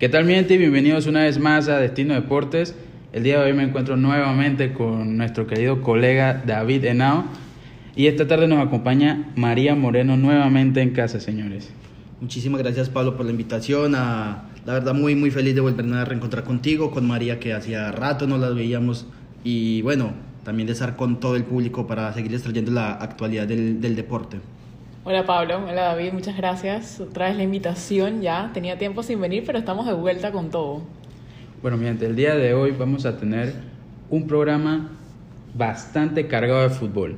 ¿Qué tal mi gente? Bienvenidos una vez más a Destino Deportes. El día de hoy me encuentro nuevamente con nuestro querido colega David Henao y esta tarde nos acompaña María Moreno nuevamente en casa, señores. Muchísimas gracias Pablo por la invitación. A, la verdad muy muy feliz de volverme a reencontrar contigo, con María que hacía rato no las veíamos y bueno, también de estar con todo el público para seguirles trayendo la actualidad del, del deporte. Hola Pablo, hola David, muchas gracias. Otra vez la invitación ya. Tenía tiempo sin venir, pero estamos de vuelta con todo. Bueno, mi gente, el día de hoy vamos a tener un programa bastante cargado de fútbol.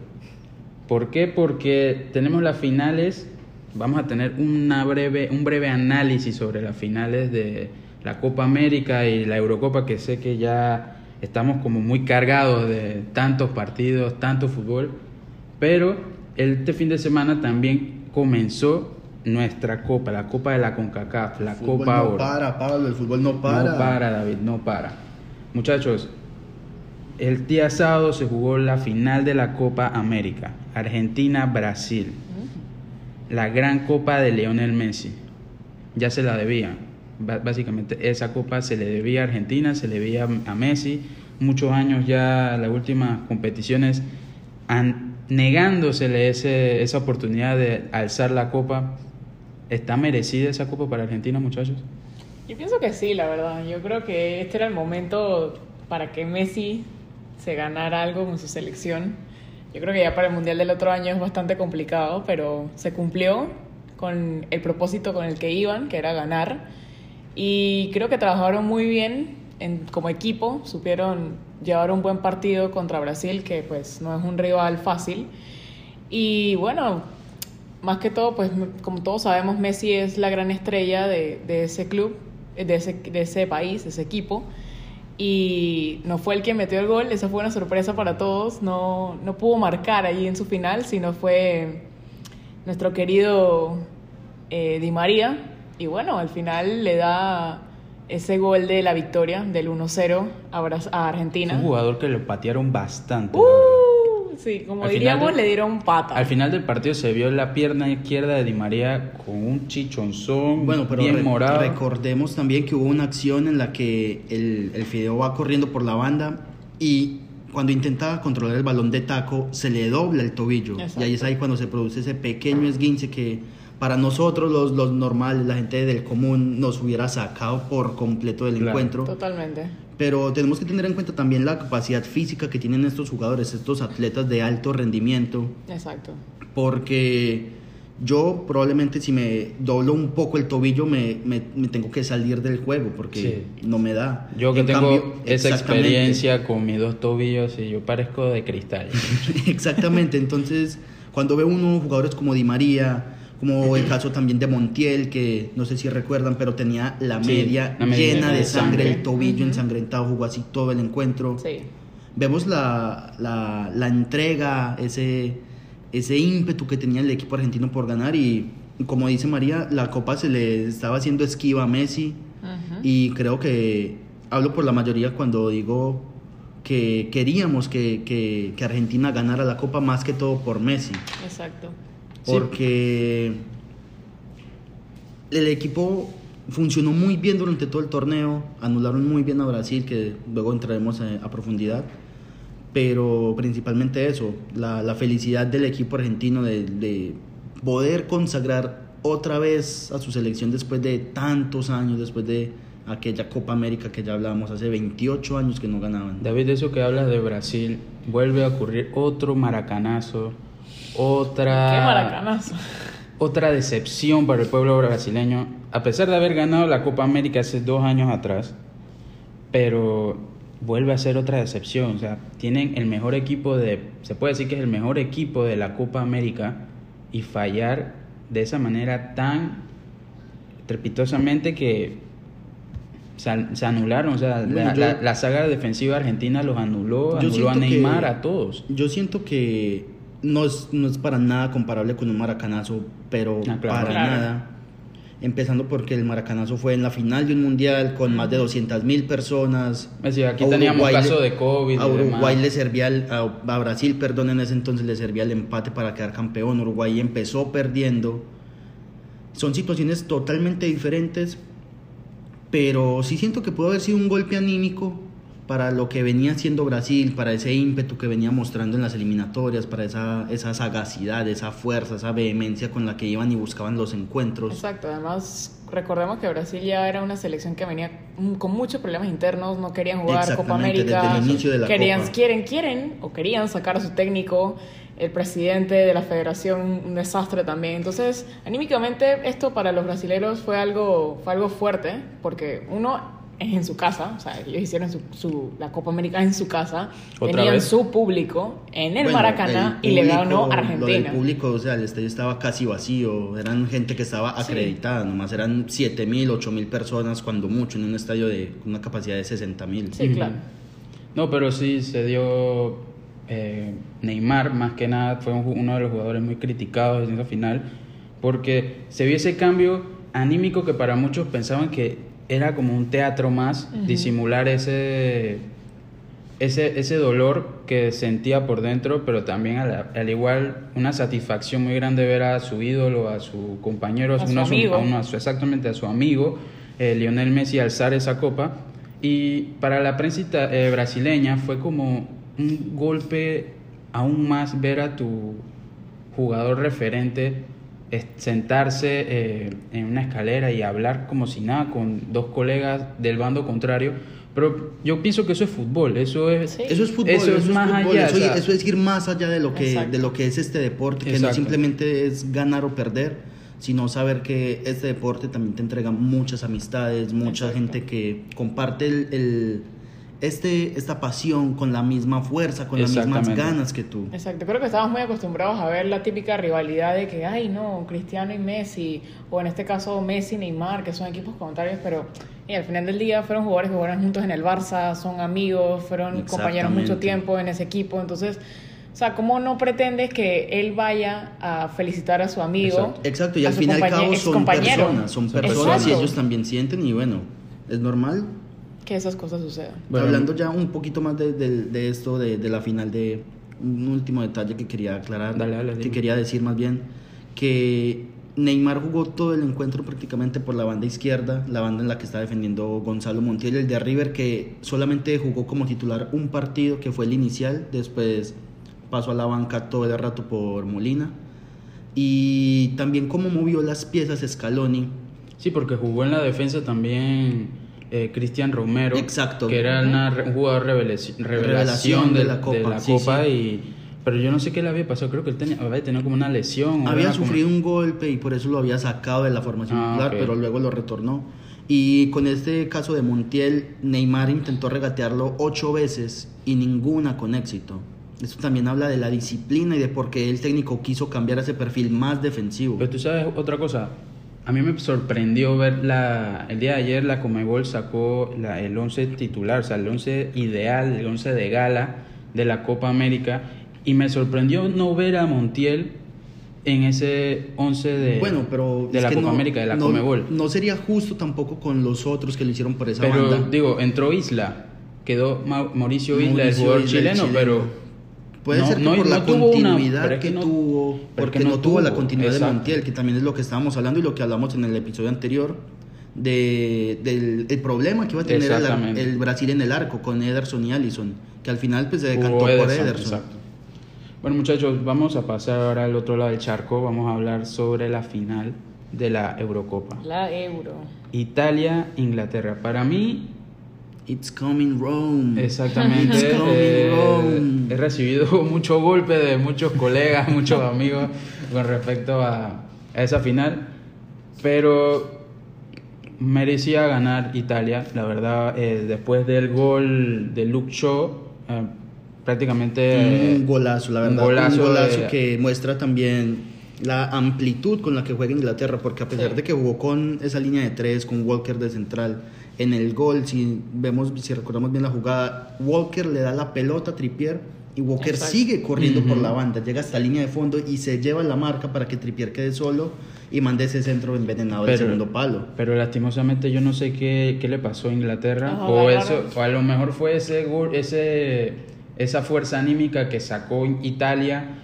¿Por qué? Porque tenemos las finales, vamos a tener una breve, un breve análisis sobre las finales de la Copa América y la Eurocopa, que sé que ya estamos como muy cargados de tantos partidos, tanto fútbol, pero este fin de semana también comenzó nuestra copa, la copa de la CONCACAF, la copa no para, Pablo, el fútbol no para. No para, David, no para. Muchachos, el día sábado se jugó la final de la Copa América, Argentina-Brasil. La gran copa de Lionel Messi. Ya se la debía. Básicamente esa copa se le debía a Argentina, se le debía a Messi. Muchos años ya las últimas competiciones han negándosele ese, esa oportunidad de alzar la copa. ¿Está merecida esa copa para Argentina, muchachos? Yo pienso que sí, la verdad. Yo creo que este era el momento para que Messi se ganara algo con su selección. Yo creo que ya para el Mundial del otro año es bastante complicado, pero se cumplió con el propósito con el que iban, que era ganar. Y creo que trabajaron muy bien en, como equipo, supieron llevar un buen partido contra Brasil, que pues no es un rival fácil. Y bueno, más que todo, pues como todos sabemos, Messi es la gran estrella de, de ese club, de ese, de ese país, de ese equipo. Y no fue el que metió el gol, esa fue una sorpresa para todos. No, no pudo marcar ahí en su final, sino fue nuestro querido eh, Di María. Y bueno, al final le da ese gol de la victoria del 1-0 a, Argentina. un jugador que lo patearon bastante. Uh, sí, como diríamos, le dieron pata. Al final del partido se vio la pierna izquierda de Di María con un chichonzón bueno, pero bien morado. Recordemos también que hubo una acción en la que el, el Fideo va corriendo por la banda y cuando intenta controlar el balón de taco se le dobla el tobillo. Y ahí es ahí cuando se produce ese pequeño esguince que para nosotros los, los normales, la gente del común, nos hubiera sacado por completo del encuentro. Totalmente. Pero tenemos que tener en cuenta también la capacidad física que tienen estos jugadores, estos atletas de alto rendimiento. Exacto. Porque yo probablemente si me doblo un poco el tobillo me, me, tengo que salir del juego porque no me da. Yo que tengo esa experiencia con mis dos tobillos y yo parezco de cristal. exactamente, entonces cuando veo unos jugadores como Di María, como el caso también de Montiel, que no sé si recuerdan, pero tenía la media, llena de sangre, el tobillo ensangrentado, jugó así todo el encuentro. Vemos la, la, entrega, ese, ese ímpetu que tenía el equipo argentino por ganar y como dice María, la copa se le estaba haciendo esquiva a Messi. Y creo que hablo por la mayoría cuando digo que queríamos que, que, que Argentina ganara la copa más que todo por Messi. Exacto porque el equipo funcionó muy bien durante todo el torneo, anularon muy bien a Brasil, que luego entraremos a, profundidad, pero principalmente eso, la, felicidad del equipo argentino de, poder consagrar otra vez a su selección después de tantos años, después de aquella Copa América que ya hablábamos hace 28 años que no ganaban. David, eso que hablas de Brasil, vuelve a ocurrir otro maracanazo otra. Otra decepción para el pueblo brasileño. A pesar de haber ganado la Copa América hace dos años atrás, pero vuelve a ser otra decepción. O sea, tienen el mejor equipo de. Se puede decir que es el mejor equipo de la Copa América y fallar de esa manera tan trepitosamente que se, anularon. O sea, la, saga defensiva argentina los anuló, anuló a Neymar, a todos. Yo siento que no es, no es para nada comparable con un maracanazo, pero ah, para nada. Empezando porque el maracanazo fue en la final de un mundial con más de 200 mil personas. aquí teníamos caso de COVID. A Uruguay le servía, a, Brasil, perdón, en ese entonces le servía el empate para quedar campeón. Uruguay empezó perdiendo. Son situaciones totalmente diferentes, pero sí siento que pudo haber sido un golpe anímico para lo que venía siendo Brasil, para ese ímpetu que venía mostrando en las eliminatorias, para esa, esa sagacidad, esa fuerza, esa vehemencia con la que iban y buscaban los encuentros. Exacto, además recordemos que Brasil ya era una selección que venía con muchos problemas internos, no querían jugar Copa América, querían, quieren, quieren o querían sacar a su técnico, el presidente de la federación, un desastre también. Entonces, anímicamente esto para los brasileños fue algo, fue algo fuerte, porque uno en su casa, o sea, ellos hicieron su, la Copa América en su casa, tenían su público en el Maracaná y le ganó Argentina. el público, o sea, el estadio estaba casi vacío, eran gente que estaba acreditada, nomás eran 7 mil, 8 mil personas, cuando mucho, en un estadio de una capacidad de 60 mil. Sí, claro. No, pero sí se dio eh, Neymar, más que nada, fue uno de los jugadores muy criticados en esa final, porque se vio ese cambio anímico que para muchos pensaban que era como un teatro más, disimular ese, ese, ese dolor que sentía por dentro, pero también al, igual una satisfacción muy grande ver a su ídolo, a su compañero, a, su amigo. exactamente a su amigo, eh, Lionel Messi, alzar esa copa. Y para la prensa eh, brasileña fue como un golpe aún más ver a tu jugador referente sentarse eh, en una escalera y hablar como si nada con dos colegas del bando contrario. Pero yo pienso que eso es fútbol, eso es, eso es fútbol, eso, es más allá. Eso, es ir más allá de lo que, de lo que es este deporte, que no simplemente es ganar o perder, sino saber que este deporte también te entrega muchas amistades, mucha gente que comparte el este, esta pasión con la misma fuerza, con las mismas ganas que tú. Exacto, creo que estamos muy acostumbrados a ver la típica rivalidad de que, ay, no, Cristiano y Messi, o en este caso Messi y Neymar, que son equipos contrarios, pero y al final del día fueron jugadores que jugaron juntos en el Barça, son amigos, fueron compañeros mucho tiempo en ese equipo, entonces... O sea, ¿cómo no pretendes que él vaya a felicitar a su amigo? Exacto, y al final y al cabo son personas, son personas y ellos también sienten y bueno, es normal que esas cosas sucedan. Hablando ya un poquito más de, de, esto, de, de, la final, de un último detalle que quería aclarar, que quería decir más bien, que Neymar jugó todo el encuentro prácticamente por la banda izquierda, la banda en la que está defendiendo Gonzalo Montiel, el de River, que solamente jugó como titular un partido, que fue el inicial, después pasó a la banca todo el rato por Molina. Y también cómo movió las piezas Scaloni. Sí, porque jugó en la defensa también eh, Cristian Romero, Exacto. que era un jugador revelación, de, la Copa, y pero yo no sé qué le había pasado, creo que él tenía, había tenido como una lesión. Había sufrido un golpe y por eso lo había sacado de la formación ah, titular, pero luego lo retornó. Y con este caso de Montiel, Neymar intentó regatearlo ocho veces y ninguna con éxito. Esto también habla de la disciplina y de por qué el técnico quiso cambiar ese perfil más defensivo. Pero tú sabes otra cosa, a mí me sorprendió ver la, el día de ayer la Comebol sacó la, el 11 titular, o sea, el 11 ideal, el 11 de gala de la Copa América y me sorprendió no ver a Montiel en ese 11 de, bueno, pero de la Copa América, de la no, Comebol. No sería justo tampoco con los otros que lo hicieron por esa pero, banda. digo, entró Isla, quedó Mauricio Isla, el jugador chileno, pero Puede ser que por la continuidad que tuvo, porque no, tuvo, la continuidad de Montiel, que también es lo que estábamos hablando y lo que hablamos en el episodio anterior, de, del el problema que iba a tener el, Brasil en el arco con Ederson y Allison, que al final pues se decantó por Ederson. Bueno muchachos, vamos a pasar ahora al otro lado del charco, vamos a hablar sobre la final de la Eurocopa. La Euro. Italia, Inglaterra. Para mí It's coming Rome. Exactamente. It's coming eh, He recibido mucho golpe de muchos colegas, muchos amigos con respecto a, esa final, pero merecía ganar Italia, la verdad, eh, después del gol de Luke Shaw, eh, prácticamente... Un golazo, la verdad. Un golazo, que muestra también la amplitud con la que juega Inglaterra, porque a pesar de que jugó con esa línea de tres, con Walker de central, en el gol, si vemos, si recordamos bien la jugada, Walker le da la pelota a Trippier y Walker sigue corriendo por la banda, llega hasta la línea de fondo y se lleva la marca para que Trippier quede solo y mande ese centro envenenado del segundo palo. Pero lastimosamente yo no sé qué, qué le pasó a Inglaterra o, eso, o a lo mejor fue ese, ese, esa fuerza anímica que sacó Italia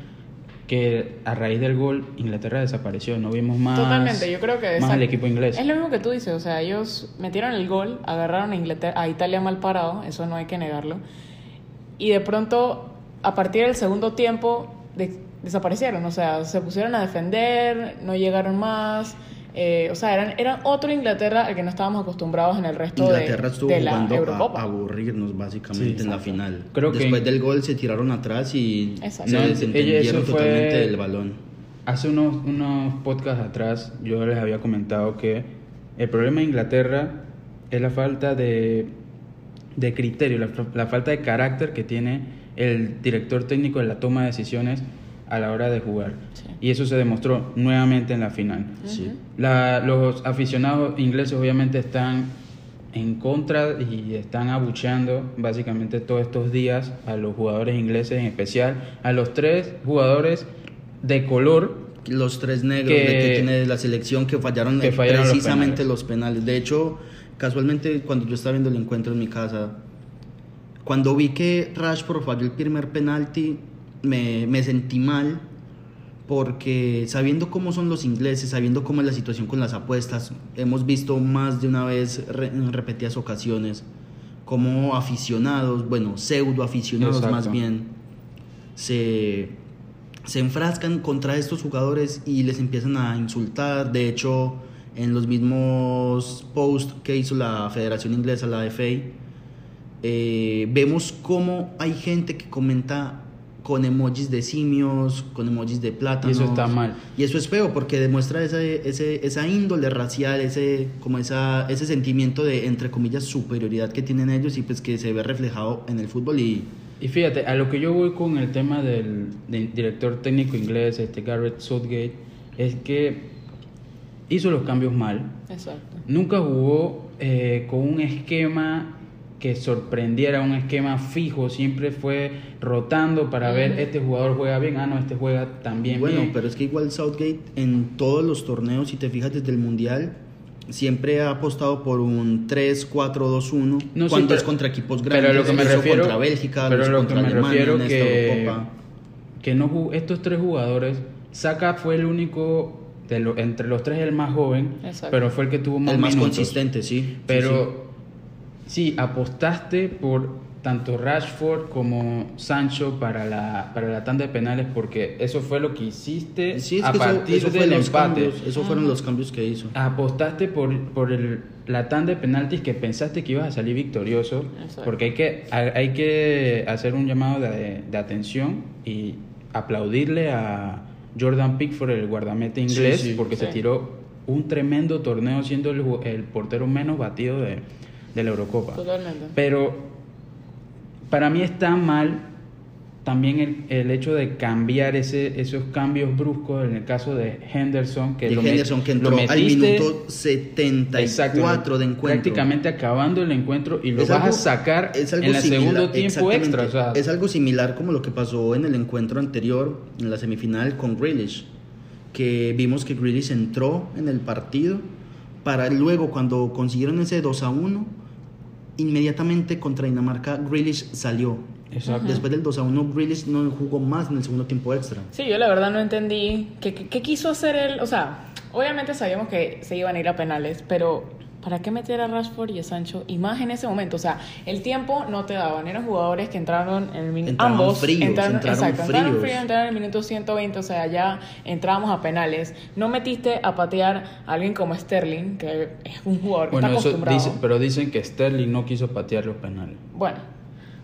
que a raíz del gol Inglaterra desapareció, no vimos más, Totalmente, yo creo que más el equipo inglés. Es lo mismo que tú dices, o sea, ellos metieron el gol, agarraron a, Inglaterra, a Italia mal parado, eso no hay que negarlo, y de pronto, a partir del segundo tiempo, desaparecieron, o sea, se pusieron a defender, no llegaron más. Eh, o sea, eran, eran otro Inglaterra al que no estábamos acostumbrados en el resto Inglaterra de, estuvo de la jugando Eurocopa. A aburrirnos básicamente en la final. Creo Después que... del gol se tiraron atrás y Exacto. se No, desentendieron fue- totalmente del balón. Hace unos, unos podcasts atrás yo les había comentado que el problema de Inglaterra es la falta de, de criterio, la, la falta de carácter que tiene el director técnico en la toma de decisiones a la hora de jugar. Sí. Y eso se demostró nuevamente en la final. Sí. La- los aficionados ingleses obviamente están en contra y están abucheando básicamente todos estos días a los jugadores ingleses, en especial a los tres jugadores de color Los tres negros Que- de que tiene la selección que fallaron, que fallaron los precisamente penales. los penales. De hecho, casualmente cuando yo estaba viendo el encuentro en mi casa, cuando vi que Rashford falló el primer penalti, me, me sentí mal porque sabiendo cómo son los ingleses, sabiendo cómo es la situación con las apuestas, hemos visto más de una vez en repetidas ocasiones como aficionados, bueno, pseudo aficionados Exacto. más bien, se, se enfrascan contra estos jugadores y les empiezan a insultar. De hecho, en los mismos posts que hizo la Federación Inglesa, la FA, eh, vemos cómo hay gente que comenta con emojis de simios, con emojis de plátanos. Y eso está mal. Y eso es feo porque demuestra ese, ese, esa índole racial, ese, como esa, ese sentimiento de, entre comillas, superioridad que tienen ellos y pues que se ve reflejado en el fútbol y... Y fíjate, a lo que yo voy con el tema del, del director técnico inglés, este Garrett Southgate, es que hizo los cambios mal. Exacto. Nunca jugó eh, con un esquema que sorprendiera, un esquema fijo. Siempre fue rotando para ver, este jugador juega bien, ah, no, este juega también bueno, bien. pero es que igual Southgate en todos los torneos, si te fijas desde el Mundial, siempre ha apostado por un 3-4-2-1 No, sí, cuando pero- es contra equipos pero grandes. lo que me refiero- contra Bélgica, lo pero que me Alemania refiero que- que no jugó, estos tres jugadores, Saka fue el único, de lo- entre los tres el más joven, Exacto. pero fue el que tuvo más El más minutos. consistente, sí. sí, Pero sí, apostaste por tanto Rashford como Sancho para la, para la tanda de penales porque eso fue lo que hiciste sí. A que eso- partir eso fue del empate. cambios, Esos fueron los cambios que hizo. Apostaste por, por el, la tanda de penaltis que pensaste que ibas a salir victorioso Exacto. porque hay que, hay que hacer un llamado de, de atención y aplaudirle a Jordan Pickford, el guardameta inglés, sí, porque se tiró un tremendo torneo siendo el, el portero menos batido de, de la Eurocopa. Totalmente. Pero para mí está mal también el, el hecho de cambiar ese, esos cambios bruscos en el caso de Henderson, que De lo met- Henderson que lo entró al metiste- minuto 74 Exacto, de encuentro. Prácticamente acabando el encuentro y lo Es vas algo- a sacar es algo en el similar- segundo tiempo extra. O sea, es algo similar como lo que pasó en el encuentro anterior, en la semifinal con Grealish, que vimos que Grealish entró en el partido para luego cuando consiguieron ese 2 a 1, inmediatamente contra Dinamarca Grealish salió. Exacto. Después del 2 a 1 Grealish no jugó más en el segundo tiempo extra. Sí, yo la verdad no entendí qué, qué- qué quiso hacer él. O sea, obviamente sabíamos que se iban a ir a penales, pero ¿para qué meter a Rashford y a Sancho? Y más en ese momento. O sea, el tiempo no te daban. Eran jugadores que entraron en el minuto. Entraron Ambos fríos, entraron exacto, entraron fríos. fríos, entraron en el minuto 120. O sea, ya entrábamos a penales. No metiste a patear a alguien como Sterling, que es un jugador que bueno, está eso acostumbrado. dice- pero dicen que Sterling no quiso patear los penales. Bueno,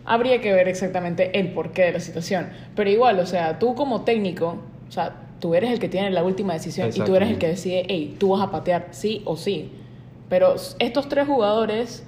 habría que ver exactamente el porqué de la situación. Pero igual, o sea, tú como técnico, o sea, tú eres el que tiene la última decisión y tú eres el que decide, hey, tú vas a patear sí o sí. Pero estos tres jugadores,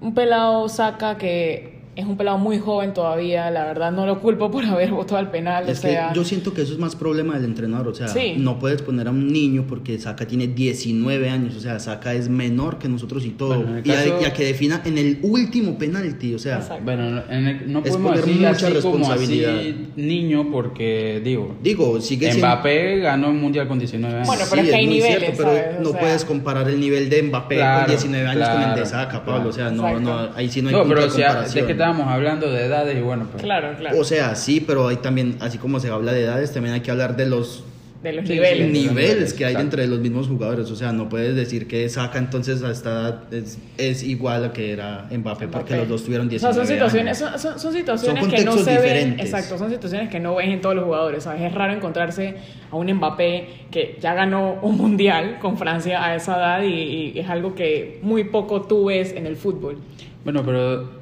un pelado saca que es un pelado muy joven todavía, la verdad no lo culpo por haber votado al penal, Es o sea... que yo siento que eso es más problema del entrenador, o sea, Sí. no puedes poner a un niño porque Saka tiene 19 años, o sea, Saka es menor que nosotros y todo, Bueno, en el y, a, caso- y a que defina en el último penalti, o sea, Exacto. Bueno, no- en el- no Es podemos poner decir mucha así como responsabilidad. así niño porque, digo, digo, sigue siendo... Mbappé ganó un mundial con 19 años. Bueno, pero es que hay niveles, pero ¿sabes? O no sea- puedes comparar el nivel de Mbappé Claro, con 19 años con el de Saka, claro. Pablo, o sea, no, no, ahí sí no hay No, punto pero de es comparación. que estábamos hablando de edades y bueno, pues. Claro, claro. O sea, sí, pero hay también, así como se habla de edades, también hay que hablar de los de los niveles. niveles que hay entre los mismos jugadores. O sea, no puedes decir que Saca entonces hasta es, es igual a que era Mbappé, porque los dos tuvieron 19 son situaciones, Son, son, situaciones que no se ven. Exacto, son situaciones que no ves en todos los jugadores. ¿sabes? Es raro encontrarse a un Mbappé que ya ganó un mundial con Francia a esa edad y, y es algo que muy poco tú ves en el fútbol. Bueno, pero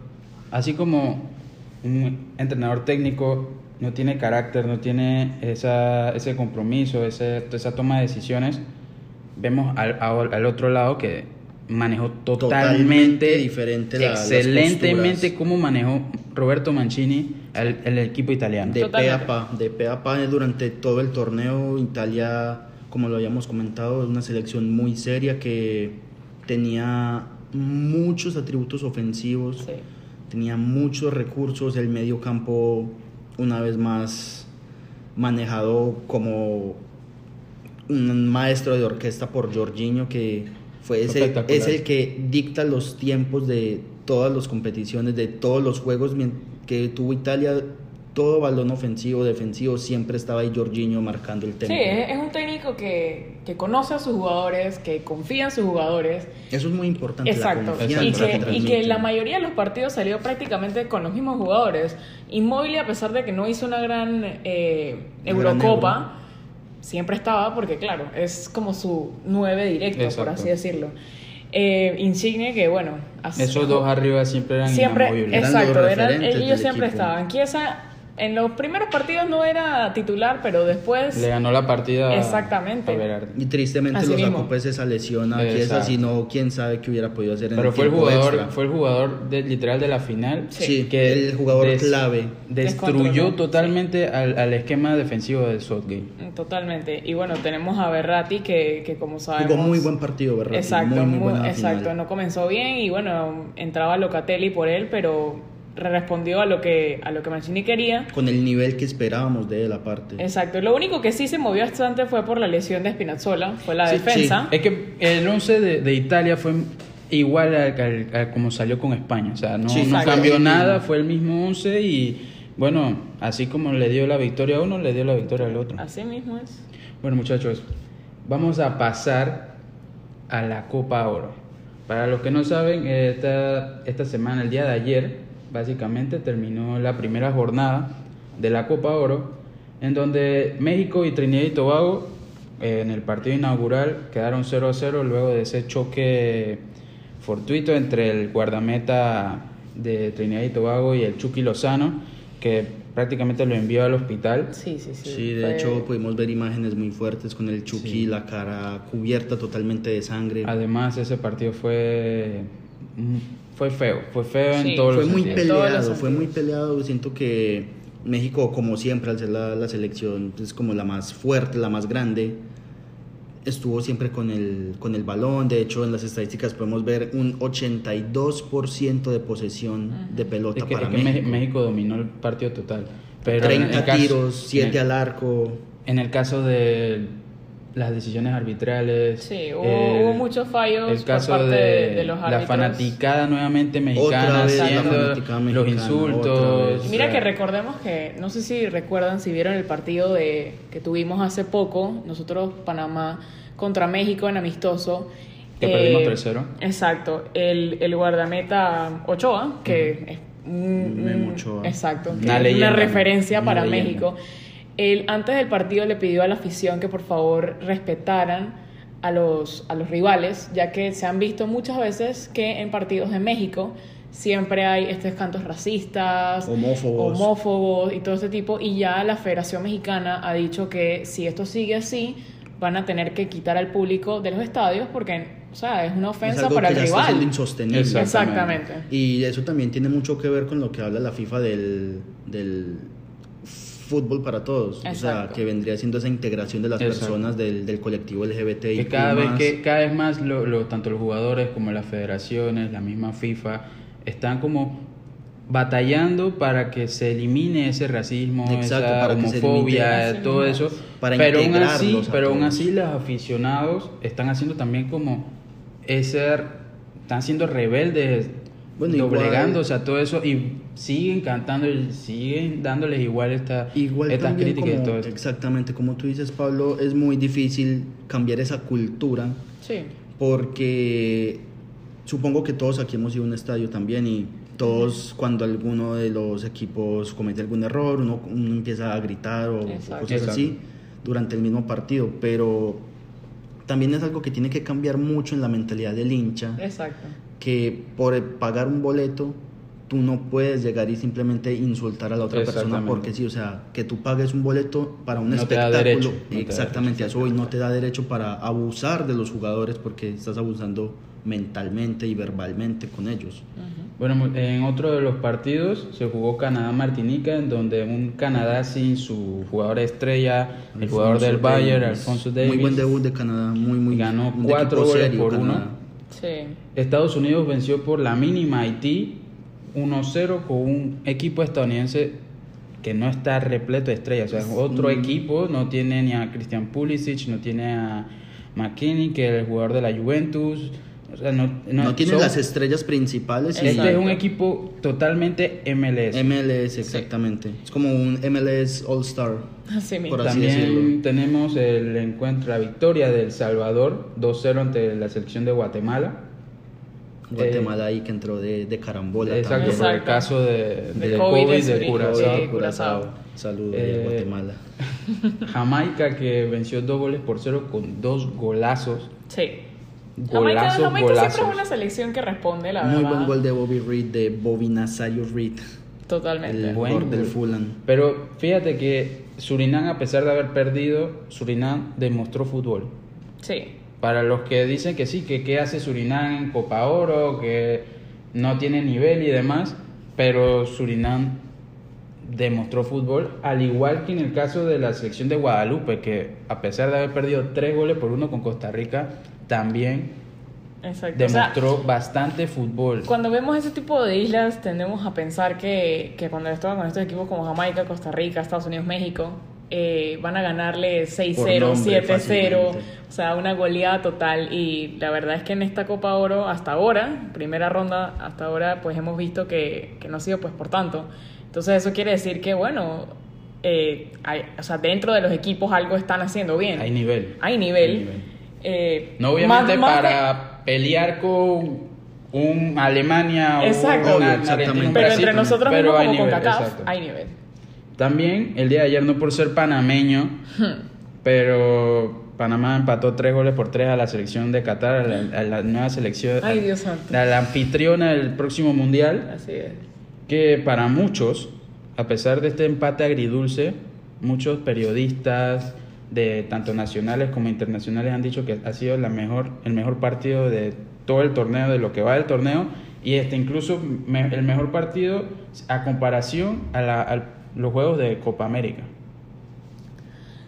así como un entrenador técnico no tiene carácter, no tiene esa, ese compromiso, ese, esa toma de decisiones, vemos al, al otro lado que manejó totalmente, diferente la, excelentemente cómo manejó Roberto Mancini el, el equipo italiano. De pe a pa, de pe a pa durante todo el torneo Italia, como lo habíamos comentado, es una selección muy seria que tenía muchos atributos ofensivos, tenía muchos recursos, el medio campo una vez más manejado como un maestro de orquesta por Jorginho que fue ese, es el que dicta los tiempos de todas las competiciones, de todos los juegos que tuvo Italia todo balón ofensivo, defensivo, siempre estaba ahí Jorginho marcando el tempo. Sí, es un técnico que, que, conoce a sus jugadores, que confía en sus jugadores. Eso es muy importante. Exacto. y, que, y que la mayoría de los partidos salió prácticamente con los mismos jugadores. Inmóvil, a pesar de que no hizo una gran eh, Eurocopa, siempre estaba, porque claro, es como su nueve directo, por así decirlo. Eh, Insigne, que bueno. Esos dos arriba siempre eran siempre, Exacto, eran, ellos siempre estaban. Chiesa en los primeros partidos no era titular, pero después... Le ganó la partida Exactamente. y tristemente lo sacó pues esa lesión a Chiesa, si no, quién sabe qué hubiera podido hacer en pero el fue el jugador, fue el jugador de, literal de la final. Sí, que el jugador clave. Destruyó totalmente al, al, esquema defensivo del Southgate. Totalmente. Y bueno, tenemos a Berratti que, que como sabemos... Jugó muy buen partido Berratti. Exacto, muy, exacto. No comenzó bien y bueno, entraba Locatelli por él, pero respondió a lo que a lo que Mancini quería. Con el nivel que esperábamos de él aparte. Exacto. Lo único que sí se movió bastante fue por la lesión de Spinazzola, fue la defensa. Es que el 11 de, Italia fue igual a, como salió con España, o sea, no, no cambió nada, fue el mismo 11 y bueno, así como le dio la victoria a uno, le dio la victoria al otro. Así mismo es. Bueno, muchachos, vamos a pasar a la Copa Oro. Para los que no saben, esta, esta semana, el día de ayer, básicamente terminó la primera jornada de la Copa Oro, en donde México y Trinidad y Tobago eh, en el partido inaugural quedaron 0 a 0 luego de ese choque fortuito entre el guardameta de Trinidad y Tobago y el Chucky Lozano, que prácticamente lo envió al hospital. Sí, sí, sí. Sí, de hecho pudimos ver imágenes muy fuertes con el Chucky, la cara cubierta totalmente de sangre. Además, ese partido fue fue feo, fue feo en todos fue muy peleado, fue muy peleado. Siento que México, como siempre, al ser la, selección, es como la más fuerte, la más grande, estuvo siempre con el, con el balón. De hecho, en las estadísticas podemos ver un 82% de posesión de pelota para México. México dominó el partido total. Pero 30 tiros, 7 al arco. En el caso de las decisiones arbitrales. Sí, hubo, muchos fallos el caso por parte de, los árbitros. La fanaticada nuevamente mexicana haciendo los insultos. Y mira que recordemos que, no sé si recuerdan, si vieron el partido de que tuvimos hace poco, nosotros Panamá contra México en amistoso. Que perdimos 3-0. Eh, exacto. El, el guardameta Ochoa, que es un, Ochoa. Exacto. una, referencia para México él antes del partido le pidió a la afición que por favor respetaran a los, a los rivales, ya que se han visto muchas veces que en partidos de México siempre hay estos cantos racistas, homófobos. homófobos y todo ese tipo, y ya la Federación Mexicana ha dicho que si esto sigue así, van a tener que quitar al público de los estadios porque, o sea, es una ofensa para el rival. insostenible. Exactamente. Y eso también tiene mucho que ver con lo que habla la FIFA del, del fútbol para todos, o sea, que vendría siendo esa integración de las personas del, del, colectivo LGBT. Y que cada vez que cada vez más lo, tanto los jugadores como las federaciones, la misma FIFA están como batallando para que se elimine ese racismo, esa homofobia, todo eso, para pero aún así, pero aún así los aficionados están haciendo también como ese están siendo rebeldes bueno, doblegándose a todo eso y siguen cantando y siguen dándoles igual esta, igual estas críticas y todo Exactamente, como tú dices, Pablo, es muy difícil cambiar esa cultura. Sí. Porque supongo que todos aquí hemos ido a un estadio también y todos cuando alguno de los equipos comete algún error, uno, empieza a gritar o, cosas así durante el mismo partido, pero también es algo que tiene que cambiar mucho en la mentalidad del hincha. Exacto. Que por pagar un boleto tú no puedes llegar y simplemente insultar a la otra persona porque sí, o sea, que tú pagues un boleto para un espectáculo, exactamente eso y no te da derecho para abusar de los jugadores porque estás abusando mentalmente y verbalmente con ellos. Bueno, en otro de los partidos se jugó Canadá-Martinica, en donde un Canadá sin su jugador estrella, el jugador del Bayern, Alfonso Davis. Muy buen debut de Canadá, muy, muy Ganó cuatro goles por uno. Estados Unidos venció por la mínima Haití 1-0 con un equipo estadounidense que no está repleto de estrellas. O sea, otro equipo no tiene ni a Christian Pulisic, no tiene a McKinney, que es el jugador de la Juventus no, tiene las estrellas principales. Este es un equipo totalmente MLS. MLS, exactamente. Es como un MLS All-Star. Así También tenemos el encuentro, la victoria de El Salvador, 2-0 ante la selección de Guatemala. Guatemala ahí que entró de, de carambola. Exacto, por el caso de, de, COVID, de Curazao. Saludos de eh, Guatemala. Jamaica que venció dos goles por cero con dos golazos. Sí. Golazo, Jamaica, siempre es una selección que responde, la Muy verdad. buen gol de Bobby Reed, de Bobby Nazario Reed. Totalmente. El buen del Fulham. Pero fíjate que Surinam, a pesar de haber perdido, Surinam demostró fútbol. Sí. Para los que dicen que sí, que qué hace Surinam en Copa Oro, que no tiene nivel y demás, pero Surinam demostró fútbol, al igual que en el caso de la selección de Guadalupe, que a pesar de haber perdido tres goles por uno con Costa Rica, también demostró bastante fútbol. Cuando vemos ese tipo de islas, tendemos a pensar que, que cuando estaban con estos equipos como Jamaica, Costa Rica, Estados Unidos, México, eh, van a ganarle 6-0, 7-0, o sea, una goleada total. Y la verdad es que en esta Copa Oro, hasta ahora, primera ronda, hasta ahora, pues hemos visto que, que no ha sido pues por tanto. Entonces eso quiere decir que, bueno, eh, o sea, dentro de los equipos algo están haciendo bien. Hay nivel. Hay nivel. Hay nivel. Eh, no obviamente para pelear con un Alemania o una Argentina, pero entre nosotros pero hay nivel, hay nivel. También el día de ayer, no por ser panameño, pero Panamá empató tres goles por tres a la selección de Qatar, a la, nueva selección, Ay, Dios santo. a la anfitriona del próximo mundial. Así es. Que para muchos, a pesar de este empate agridulce, muchos periodistas, de tanto nacionales como internacionales han dicho que ha sido la mejor, el mejor partido de todo el torneo, de lo que va del torneo, y este incluso el mejor partido a comparación a, los juegos de Copa América.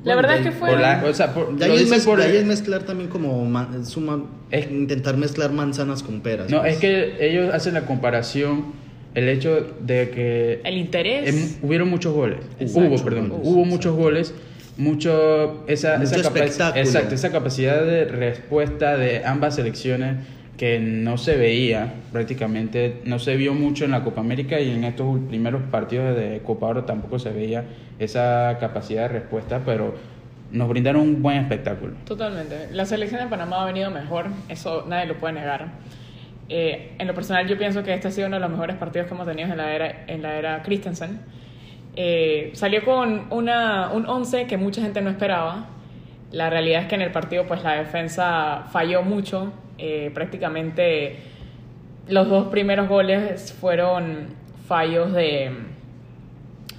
La verdad es que fue. o sea, de ahí, es, mezclar también como. Suma, intentar mezclar manzanas con peras. No, pues. es que ellos hacen la comparación. El hecho de que. El interés. Em, hubieron muchos goles. hubo, perdón. Hubo muchos goles mucho esa, esa, exacto, esa capacidad de respuesta de ambas selecciones que no se veía prácticamente, no se vio mucho en la Copa América y en estos primeros partidos de Copa Oro tampoco se veía esa capacidad de respuesta, pero nos brindaron un buen espectáculo. Totalmente. La selección de Panamá ha venido mejor, eso nadie lo puede negar. Eh, en lo personal yo pienso que este ha sido uno de los mejores partidos que hemos tenido en la era, en la era Christensen eh, salió con un 11 que mucha gente no esperaba. La realidad es que en el partido pues la defensa falló mucho. Eh, prácticamente los dos primeros goles fueron fallos de,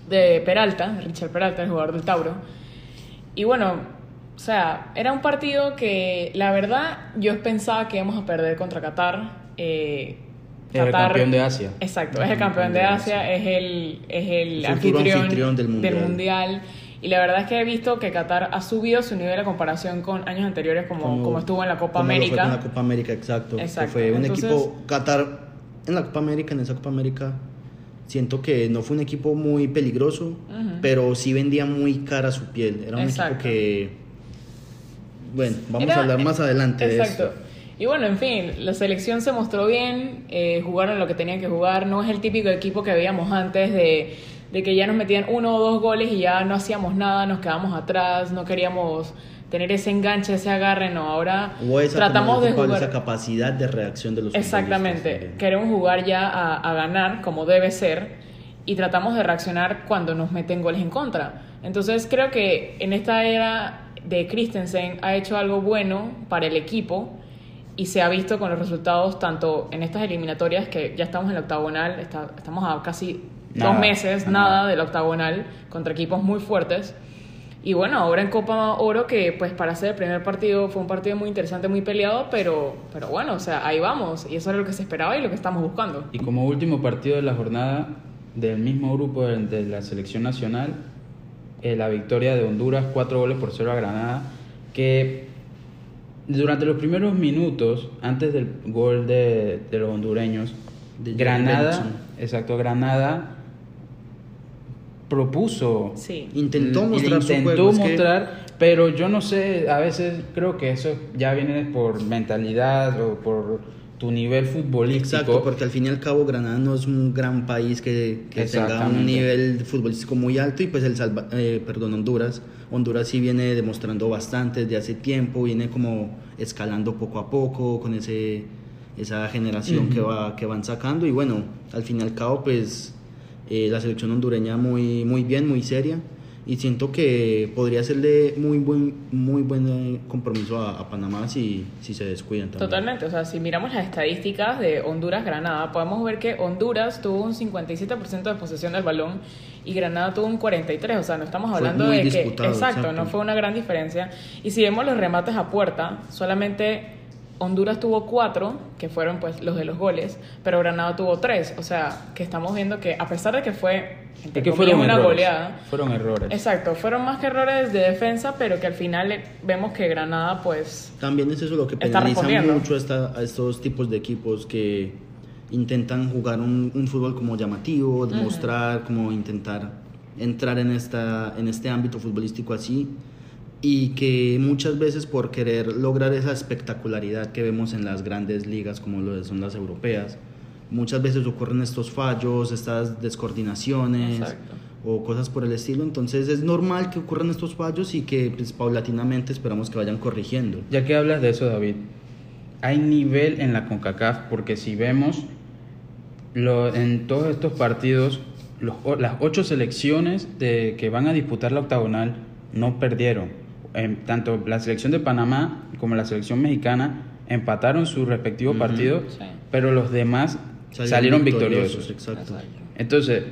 de Peralta, Richard Peralta, el jugador del Tauro. Y bueno, o sea, era un partido que la verdad yo pensaba que íbamos a perder contra Qatar. Eh, es el campeón de Asia. Exacto, es el campeón de Asia, es el, es el anfitrión, del, mundial. Y la verdad es que he visto que Qatar ha subido su nivel a comparación con años anteriores, como, como, estuvo en la Copa América. en la Copa América, exacto. exacto. fue un equipo, Qatar en la Copa América, en esa Copa América, siento que no fue un equipo muy peligroso, pero sí vendía muy cara su piel. Era un equipo que. Bueno, vamos a hablar más adelante de esto. Y bueno, en fin, la selección se mostró bien, eh, jugaron lo que tenían que jugar, no es el típico equipo que veíamos antes de, de que ya nos metían uno o dos goles y ya no hacíamos nada, nos quedamos atrás, no queríamos tener ese enganche, ese agarre, no, ahora tratamos de jugar esa capacidad de reacción de los Exactamente, queremos jugar ya a, a, ganar como debe ser y tratamos de reaccionar cuando nos meten goles en contra. Entonces creo que en esta era de Christensen ha hecho algo bueno para el equipo y se ha visto con los resultados tanto en estas eliminatorias que ya estamos en la octagonal, estamos a casi dos meses, nada, del octagonal, contra equipos muy fuertes. Y bueno, ahora en Copa Oro, que pues para ser el primer partido fue un partido muy interesante, muy peleado, pero, pero bueno, o sea, ahí vamos. Y eso era lo que se esperaba y lo que estamos buscando. Y como último partido de la jornada del mismo grupo de, la selección nacional, eh, la victoria de Honduras, cuatro goles por cero a Granada, que durante los primeros minutos, antes del gol de, los hondureños, Granada, exacto, Granada propuso, sí. intentó mostrar, intentó mostrar pero yo no sé, a veces creo que eso ya viene por mentalidad o por tu nivel futbolístico. Exacto, porque al fin y al cabo Granada no es un gran país que, que tenga un nivel futbolístico muy alto y pues el Salva, eh, perdón, Honduras, Honduras sí viene demostrando bastante desde hace tiempo, viene como escalando poco a poco con ese esa generación que va que van sacando y bueno, al fin y al cabo pues eh, la selección hondureña muy muy bien, muy seria y siento que podría serle muy buen muy buen eh, compromiso a, Panamá si, si se descuidan también. Totalmente, o sea, si miramos las estadísticas de Honduras-Granada, podemos ver que Honduras tuvo un 57% de posesión del balón y Granada tuvo un 43%, o sea, no estamos hablando de que... exacto, no fue una gran diferencia. Y si vemos los remates a puerta, solamente Honduras tuvo cuatro, que fueron pues los de los goles, pero Granada tuvo tres. O sea, que estamos viendo que a pesar de que fue que fueron una goleada. Fueron errores. Exacto, fueron más que errores de defensa, pero que al final vemos que Granada pues... También es eso lo que penaliza mucho a estos tipos de equipos que intentan jugar un, fútbol como llamativo, demostrar, como intentar entrar en, esta, en este ámbito futbolístico así y que muchas veces por querer lograr esa espectacularidad que vemos en las grandes ligas como lo son las europeas, muchas veces ocurren estos fallos, estas descoordinaciones o cosas por el estilo, entonces es normal que ocurran estos fallos y que pues, paulatinamente esperamos que vayan corrigiendo. Ya que hablas de eso David, hay nivel en la CONCACAF porque si vemos lo, en todos estos partidos, los, las ocho selecciones de, que van a disputar la octagonal no perdieron. Tanto la selección de Panamá como la selección mexicana empataron su respectivo partido, pero los demás salieron, victoriosos. Entonces,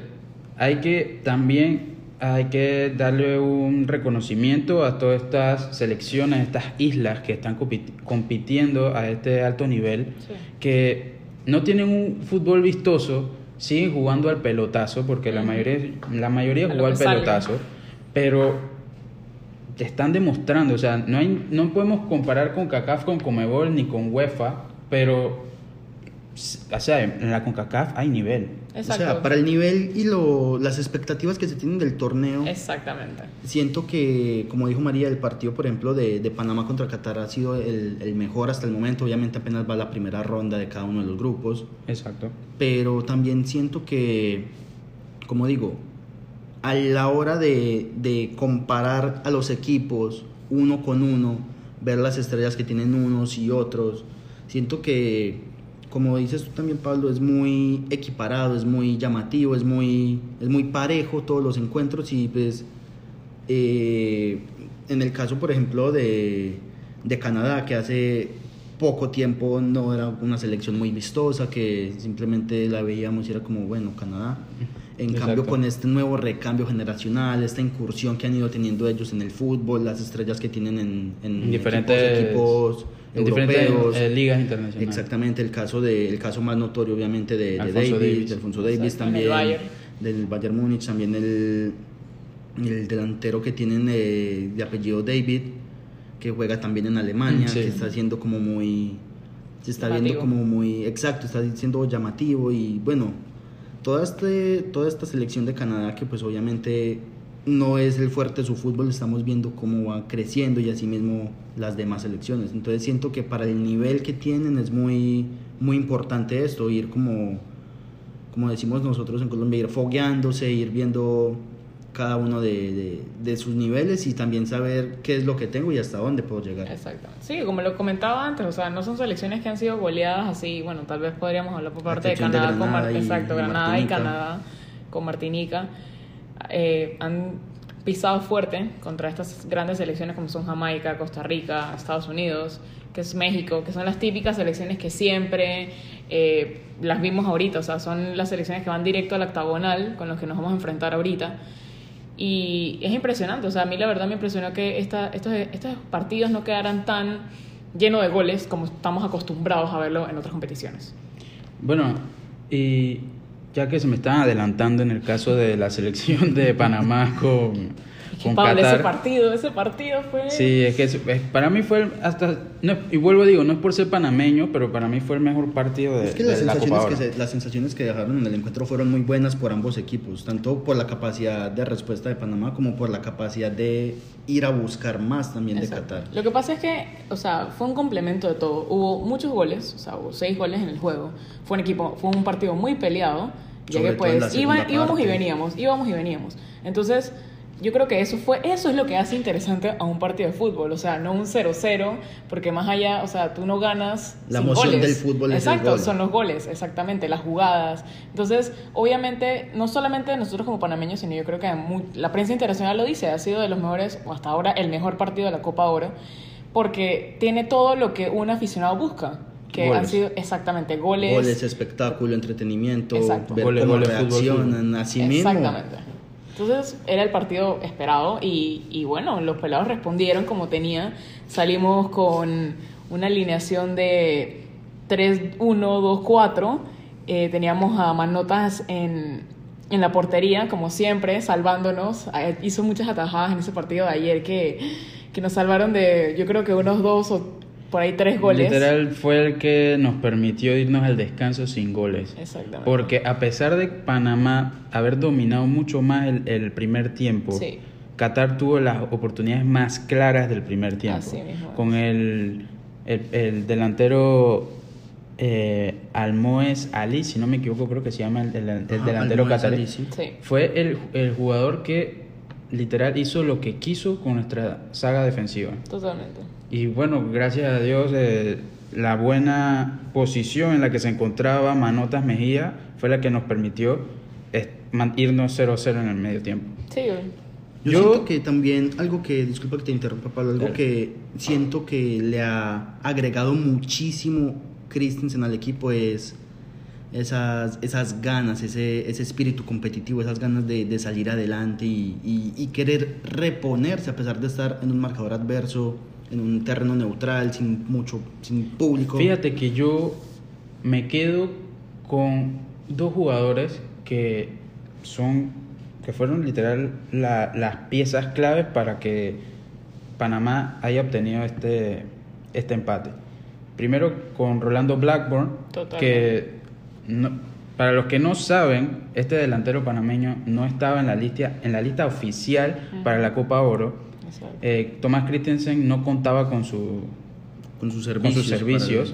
hay que también hay que darle un reconocimiento a todas estas selecciones, estas islas que están compitiendo a este alto nivel, que no tienen un fútbol vistoso, siguen jugando al pelotazo, porque la mayoría, la mayoría jugó al pelotazo, pero están demostrando, o sea, no, hay, no podemos comparar con CACAF con Comebol ni con UEFA, pero o sea, en la CONCACAF hay nivel. Exacto. O sea, para el nivel y lo, las expectativas que se tienen del torneo. Exactamente. Siento que, como dijo María, el partido, por ejemplo, de, de Panamá contra Qatar ha sido el, el, mejor hasta el momento. Obviamente apenas va la primera ronda de cada uno de los grupos. Exacto. Pero también siento que, como digo, a la hora de, de, comparar a los equipos uno con uno, ver las estrellas que tienen unos y otros, siento que, como dices tú también, Pablo, es muy equiparado, es muy llamativo, es muy, es muy parejo todos los encuentros y pues eh, en el caso, por ejemplo, de, de Canadá, que hace poco tiempo no era una selección muy vistosa, que simplemente la veíamos y era como, bueno, Canadá. En cambio, con este nuevo recambio generacional, esta incursión que han ido teniendo ellos en el fútbol, las estrellas que tienen en, diferentes equipos, europeos, eh, ligas internacionales. Exactamente, el caso de, el caso más notorio, obviamente, de, Davis, de Alfonso Davis, también del Bayern Múnich, también el, el delantero que tienen de, apellido David, que juega también en Alemania, que está siendo como muy se está viendo como muy exacto, está siendo llamativo y bueno, toda, este, toda esta selección de Canadá que pues obviamente no es el fuerte de su fútbol, estamos viendo cómo va creciendo y asimismo las demás selecciones. Entonces siento que para el nivel que tienen es muy, muy importante esto, ir como, como decimos nosotros en Colombia, ir fogueándose, ir viendo cada uno de, de, sus niveles y también saber qué es lo que tengo y hasta dónde puedo llegar. Exactamente. Sí, como lo comentaba antes, o sea, no son selecciones que han sido goleadas así, bueno, tal vez podríamos hablar por parte de Canadá, con Exacto, Granada y Canadá con Martinica. Eh, han pisado fuerte contra estas grandes selecciones como son Jamaica, Costa Rica, Estados Unidos, que es México, que son las típicas selecciones que siempre eh, las vimos ahorita, o sea, son las selecciones que van directo al octagonal con los que nos vamos a enfrentar ahorita. Y es impresionante, o sea, a mí la verdad me impresionó que esta, estos, estos partidos no quedaran tan llenos de goles como estamos acostumbrados a verlo en otras competiciones. Bueno, y ya que se me están adelantando en el caso de la selección de Panamá con con Pablo, ese partido, ese partido fue... Sí, es que para mí fue hasta... y vuelvo a digo, no es por ser panameño, pero para mí fue el mejor partido de, es que las sensaciones Que las sensaciones que dejaron en el encuentro fueron muy buenas por ambos equipos, tanto por la capacidad de respuesta de Panamá como por la capacidad de ir a buscar más también de Qatar. Lo que pasa es que, o sea, fue un complemento de todo. Hubo muchos goles, o sea, hubo seis goles en el juego. Fue un equipo, fue un partido muy peleado, ya que pues íbamos y veníamos, íbamos y veníamos. Entonces yo creo que eso fue eso es lo que hace interesante a un partido de fútbol, o sea, no un 0-0, porque más allá, o sea, tú no ganas la emoción del fútbol Exacto, es son los goles, exactamente, las jugadas. Entonces, obviamente, no solamente nosotros como panameños, sino yo creo que la prensa internacional lo dice, ha sido de los mejores o hasta ahora el mejor partido de la Copa Oro, porque tiene todo lo que un aficionado busca que han sido exactamente goles. Goles, espectáculo, entretenimiento, ver goles, cómo reaccionan a sí mismo. Exactamente. Entonces era el partido esperado y, y bueno, los pelados respondieron como tenía. Salimos con una alineación de 3-1-2-4. Eh, teníamos a Manotas en, en la portería, como siempre, salvándonos. Eh, hizo muchas atajadas en ese partido de ayer que, que nos salvaron de, yo creo que unos dos o por ahí tres goles. Literal fue el que nos permitió irnos al descanso sin goles. Exactamente. Porque a pesar de Panamá haber dominado mucho más el, primer tiempo, Qatar tuvo las oportunidades más claras del primer tiempo. Así mismo. Con el, el, delantero eh, Almoez Ali, si no me equivoco, creo que se llama el, delantero qatarí. Sí. Fue el, el jugador que literal hizo lo que quiso con nuestra saga defensiva. Totalmente. Y bueno, gracias a Dios, eh, la buena posición en la que se encontraba Manotas Mejía fue la que nos permitió irnos 0-0 en el medio tiempo. Sí, yo, Yo, siento que también, algo que, disculpa que te interrumpa Pablo, algo que siento que le ha agregado muchísimo Christensen al equipo es esas, esas ganas, ese, ese espíritu competitivo, esas ganas de, de salir adelante y, y, querer reponerse a pesar de estar en un marcador adverso, en un terreno neutral, sin mucho, sin público. Fíjate que yo me quedo con dos jugadores que son, que fueron literal las piezas claves para que Panamá haya obtenido este, este empate. Primero con Rolando Blackburn, que para los que no saben, este delantero panameño no estaba en la lista, en la lista oficial para la Copa Oro. Eh, Tomás Christensen no contaba con, su, con sus servicios.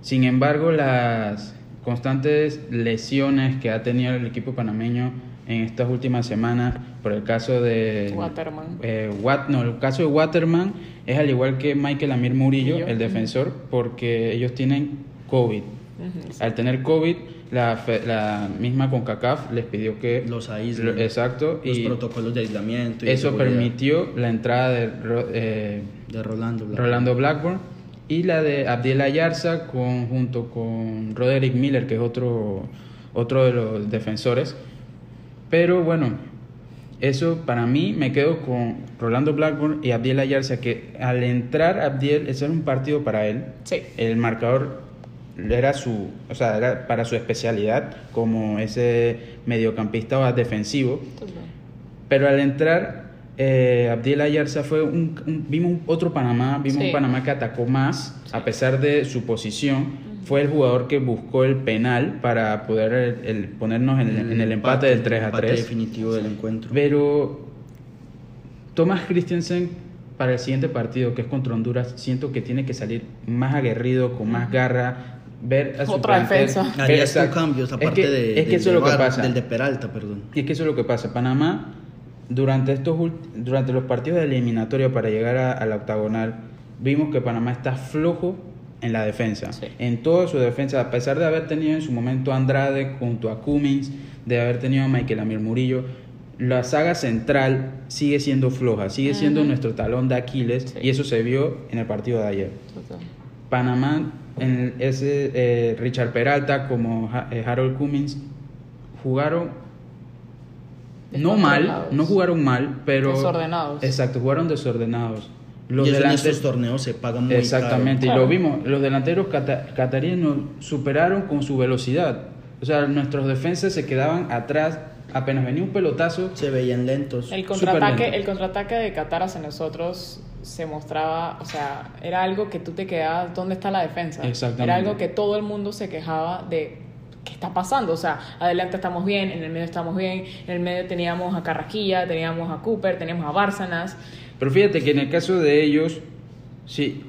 Sin embargo, las constantes lesiones que ha tenido el equipo panameño en estas últimas semanas por el caso de Waterman. Eh, no, el caso de Waterman es al igual que Michael Amir Murillo, el defensor, porque ellos tienen COVID. Al tener COVID, la, la misma CONCACAF les pidió que los aíslen. Exacto. Los protocolos de aislamiento. eso permitió la entrada de, eh, de Rolando, Blackburn. Rolando Blackburn y la de Abdiel Ayarza con, junto con Roderick Miller, que es otro, otro de los defensores. Pero bueno, eso para mí me quedo con Rolando Blackburn y Abdiel Ayarza, que al entrar Abdiel, ese era un partido para él. Sí. El marcador era su, o sea, era para su especialidad como ese mediocampista defensivo. Pero al entrar, eh, Abdiel Ayarza fue un, vimos otro Panamá, vimos un Panamá que atacó más, a pesar de su posición. Fue el jugador que buscó el penal para poder el, ponernos en, el empate, del 3 a 3. definitivo del encuentro. Pero Thomas Christensen para el siguiente partido, que es contra Honduras, siento que tiene que salir más aguerrido, con más garra, ver a su Otra defensa. Haría estos cambios, aparte es que, de, es que del eso es lo que de Bar- pasa. del de Peralta, perdón. Y es que eso es lo que pasa. Panamá, durante, estos, durante los partidos de eliminatoria para llegar a, a la octagonal, vimos que Panamá está flojo en la defensa. Sí. En toda su defensa, a pesar de haber tenido en su momento a Andrade junto a Cummings, de haber tenido a Michael Amir Murillo, la saga central sigue siendo floja, sigue siendo nuestro talón de Aquiles Sí. y eso se vio en el partido de ayer. Total. Panamá, en ese eh, Richard Peralta como Ha- eh, Harold Cummings jugaron no mal, no jugaron mal, pero Desordenados. Exacto, jugaron desordenados. y Los en delanteros estos torneos se paga muy Exactamente, y lo vimos, los delanteros cata- superaron con su velocidad. O sea, nuestros defensas se quedaban atrás, apenas venía un pelotazo. Se veían lentos. El contraataque, lento. el contraataque de Qatar hacia nosotros se mostraba, o sea, era algo que tú te quedabas, ¿dónde está la defensa? Exactamente. Era algo que todo el mundo se quejaba de qué está pasando, o sea, adelante estamos bien, en el medio estamos bien, en el medio teníamos a Carrasquilla, teníamos a Cooper, teníamos a Bárcenas, Pero fíjate que en el caso de ellos, sí,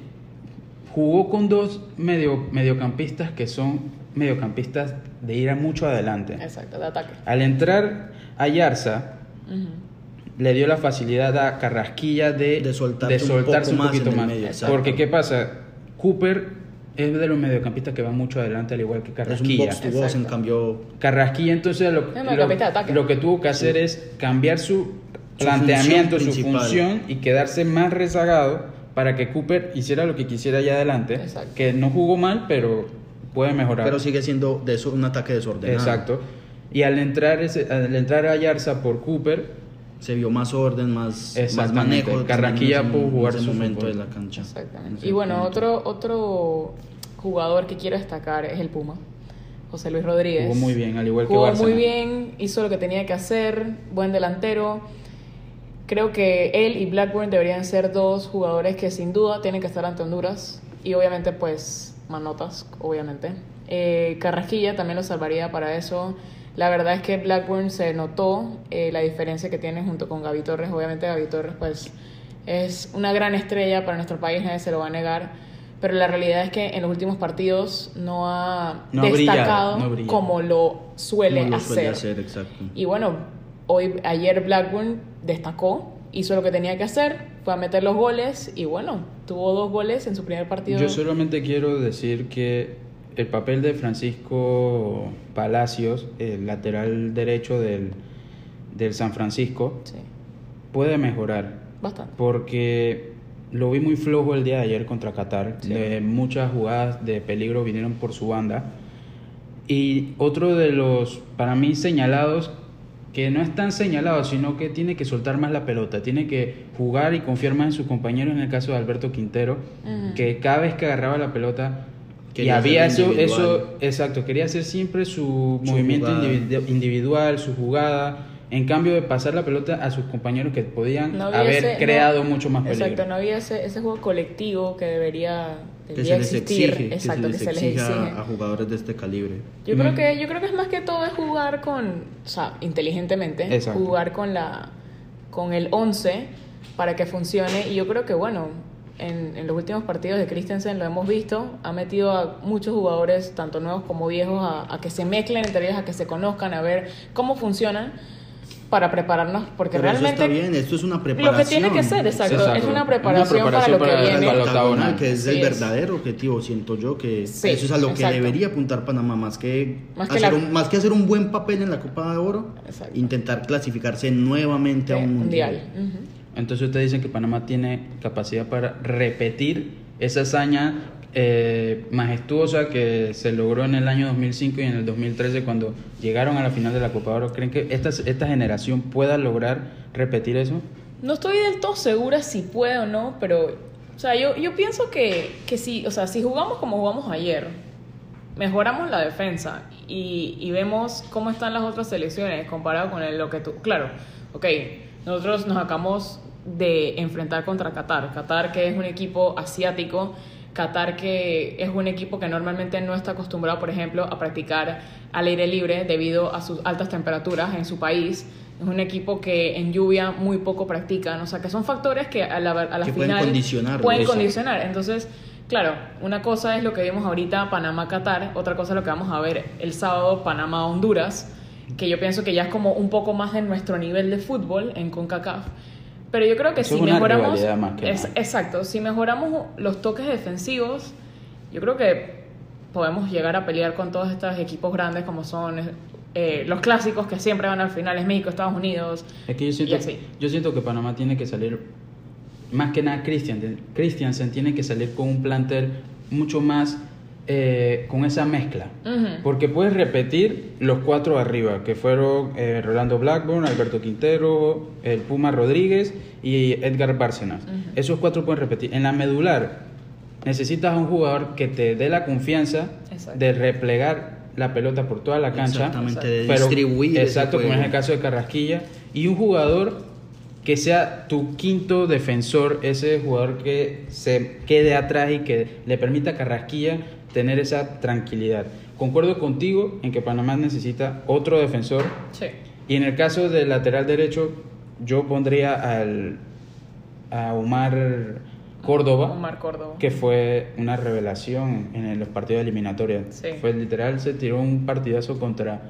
jugó con dos medio, mediocampistas que son mediocampistas de ir a mucho adelante. exacto, de ataque. Al entrar a Yarza. Le dio la facilidad a Carrasquilla de, De soltarse de un poco poquito más. medio. Porque, ¿qué pasa? Cooper es de los mediocampistas que van mucho adelante, al igual que Es un Carrasquilla. box to box, en Exacto. cambio. Carrasquilla entonces lo, lo, lo que tuvo que hacer es cambiar su Su planteamiento, función su función y quedarse más rezagado para que Cooper hiciera lo que quisiera allá adelante, Exacto. que no jugó mal, pero puede mejorar. Pero sigue siendo de eso un ataque desordenado. Exacto. Y al entrar ese, al entrar a Yarza por Cooper, Se vio más orden, más, más manejo. Carrasquilla en pudo jugar en ese su momento fútbol. de la cancha. Exactamente. En Y bueno, punto. otro, otro jugador que quiero destacar es el Puma, José Luis Rodríguez. Jugó muy bien, al igual que Jugó muy bien, hizo lo que tenía que hacer, buen delantero. Creo que él y Blackburn deberían ser dos jugadores que sin duda tienen que estar ante Honduras. Y obviamente, pues, manotas, obviamente. Eh, Carrasquilla también lo salvaría para eso. La verdad es que Blackburn se notó eh, la diferencia que tiene junto con Gaby Torres. Obviamente Gaby Torres, pues, es una gran estrella para nuestro país, nadie se lo va a negar. Pero la realidad es que en los últimos partidos no ha No brillado, destacado no brillado. como lo suele lo hacer. suele hacer, exacto. Y bueno, hoy, ayer Blackburn destacó, hizo lo que tenía que hacer, fue a meter los goles y bueno, tuvo dos goles en su primer partido. Yo solamente quiero decir que el papel de Francisco Palacios, el lateral derecho del, del San Francisco, Sí, puede mejorar. bastante. Porque lo vi muy flojo el día de ayer contra Qatar. Sí. De muchas jugadas de peligro vinieron por su banda. Y otro de los, para mí, señalados, que no es tan señalado, sino que tiene que soltar más la pelota, tiene que jugar y confiar más en sus compañeros, en el caso de Alberto Quintero, que cada vez que agarraba la pelota y Quería había hacer eso, eso, exacto, quería hacer siempre su, Su movimiento individu- individual, su jugada, en cambio de pasar la pelota a sus compañeros que podían No había haber ese- creado no- mucho más peligro. Exacto, no había ese, ese juego colectivo que debería, Que debería se les existir. exige, exacto, que se les exige a, a jugadores de este calibre. Yo Mm. creo que yo creo que es más que todo es jugar con, o sea, inteligentemente, Exacto. jugar con la con el 11 para que funcione y yo creo que bueno, en, en los últimos partidos de Christensen lo hemos visto, ha metido a muchos jugadores, tanto nuevos como viejos, a, a que se mezclen entre ellos, a que se conozcan, a ver cómo funcionan para prepararnos, porque Pero eso realmente está bien, esto es una lo preparación. que tiene que ser, exacto, Exacto. es una Una preparación, preparación para lo para- que para viene. la octagonal, que es Así el es. verdadero objetivo, siento yo que Sí, eso es a lo exacto. que debería apuntar Panamá, más que, Más que hacer la- un, más que hacer un buen papel en la Copa de Oro, Exacto. intentar clasificarse nuevamente a un mundial. Ujú. Entonces ustedes dicen que Panamá tiene capacidad para repetir esa hazaña eh, majestuosa que se logró en el año 2005 y en el 2013 cuando llegaron a la final de la Copa Oro. ¿Creen que esta, esta generación pueda lograr repetir eso? No estoy del todo segura si puede o no, pero, o sea, yo, yo pienso que, que si, o sea, si jugamos como jugamos ayer, mejoramos la defensa y, y vemos cómo están las otras selecciones comparado con el- lo que tú, claro, ok, nosotros nos acabamos de enfrentar contra Qatar, Qatar que es un equipo asiático, Qatar que es un equipo que normalmente no está acostumbrado, por ejemplo, a practicar al aire libre debido a sus altas temperaturas en su país. es un equipo que en lluvia muy poco practican, o sea, que son factores que a la, a la final pueden condicionar. Pueden condicionar. Entonces, claro, una cosa es lo que vimos ahorita Panamá-Qatar, otra cosa es lo que vamos a ver el sábado Panamá-Honduras, que yo pienso que ya es como un poco más de nuestro nivel de fútbol en CONCACAF. Pero yo creo que si mejoramos... exacto, si mejoramos los toques defensivos, yo creo que podemos llegar a pelear con todos estos equipos grandes como son eh, los clásicos que siempre van al final, es México, Estados Unidos. Es que yo siento, yo siento que Panamá tiene que salir, más que nada Christian, Christiansen tiene que salir con un plantel mucho más eh, con esa mezcla. Porque puedes repetir los cuatro arriba, que fueron eh, Rolando Blackburn, Alberto Quintero, el Puma Rodríguez y Edgar Bárcenas. Esos cuatro pueden repetir. En la medular necesitas un jugador que te dé la confianza de replegar la pelota por toda la cancha. Exactamente, de distribuir. Exacto, como es el caso de Carrasquilla. Y un jugador que sea tu quinto defensor, ese jugador que se quede atrás y que le permita a Carrasquilla tener esa tranquilidad. Concuerdo contigo en que Panamá necesita otro defensor. Sí. Y en el caso del lateral derecho, yo pondría al, a Omar Córdoba, Omar Córdoba, que fue una revelación en los partidos eliminatorios. Fue literal, se tiró un partidazo contra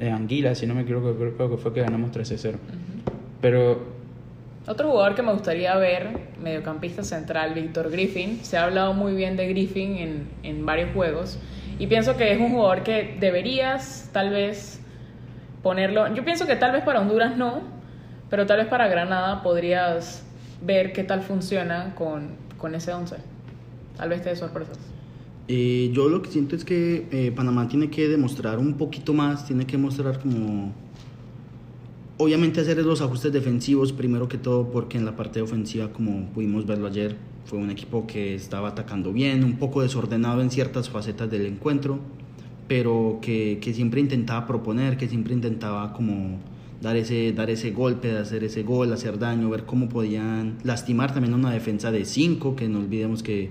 eh, Anguila, si no me equivoco, creo, que fue que ganamos 13-0. Pero otro jugador que me gustaría ver, mediocampista central, Víctor Griffin. Se ha hablado muy bien de Griffin en, en, varios juegos. Y pienso que es un jugador que deberías tal vez ponerlo. Yo pienso que tal vez para Honduras no, pero tal vez para Granada podrías ver qué tal funciona con, con ese 11. Tal vez te dé sorpresas. Eh, yo lo que siento es que eh, Panamá tiene que demostrar un poquito más, tiene que mostrar como... Obviamente hacer los ajustes defensivos primero que todo porque en la parte ofensiva, como pudimos verlo ayer, fue un equipo que estaba atacando bien, un poco desordenado en ciertas facetas del encuentro, pero que, que siempre intentaba proponer, que siempre intentaba como dar ese, dar ese golpe, de hacer ese gol, hacer daño, ver cómo podían lastimar también una defensa de 5, que no olvidemos que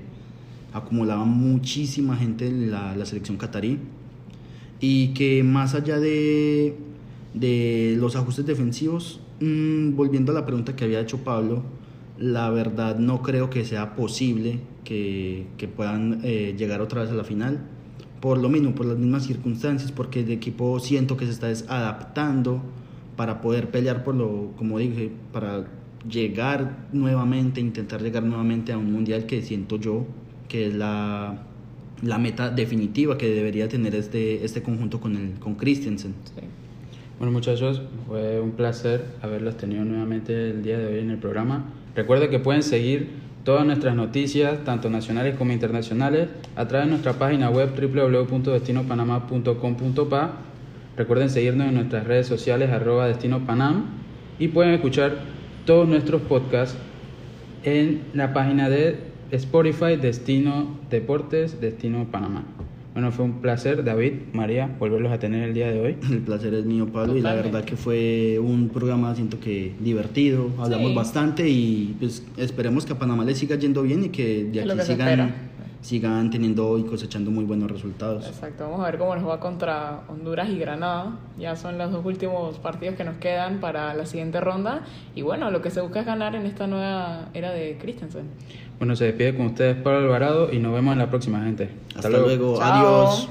acumulaba muchísima gente en la, la selección catarí. Y que más allá de, de los ajustes defensivos, mm, volviendo a la pregunta que había hecho Pablo, la verdad no creo que sea posible que, que puedan eh, llegar otra vez a la final. Por lo mismo, por las mismas circunstancias, porque el equipo siento que se está adaptando para poder pelear por lo, como dije, para llegar nuevamente, intentar llegar nuevamente a un mundial que siento yo que es la, la meta definitiva que debería tener este, este conjunto con, el, con Christensen. Bueno muchachos, fue un placer haberlos tenido nuevamente el día de hoy en el programa. Recuerden que pueden seguir todas nuestras noticias, tanto nacionales como internacionales, a través de nuestra página web www.destinopanamá.com.pa Recuerden seguirnos en nuestras redes sociales arroba Destino Panam y pueden escuchar todos nuestros podcasts en la página de Spotify Destino Deportes Destino Panamá. Bueno, fue un placer, David, María, volverlos a tener el día de hoy. El placer es mío, Pablo, y la verdad que fue un programa, siento que divertido, hablamos bastante y pues esperemos que a Panamá le siga yendo bien y que de aquí sigan sigan teniendo y cosechando muy buenos resultados. Exacto, vamos a ver cómo nos va contra Honduras y Granada. Ya son los dos últimos partidos que nos quedan para la siguiente ronda. Y bueno, lo que se busca es ganar en esta nueva era de Christensen. Bueno, se despide con ustedes Pablo Alvarado y nos vemos en la próxima, gente. Hasta, luego, adiós.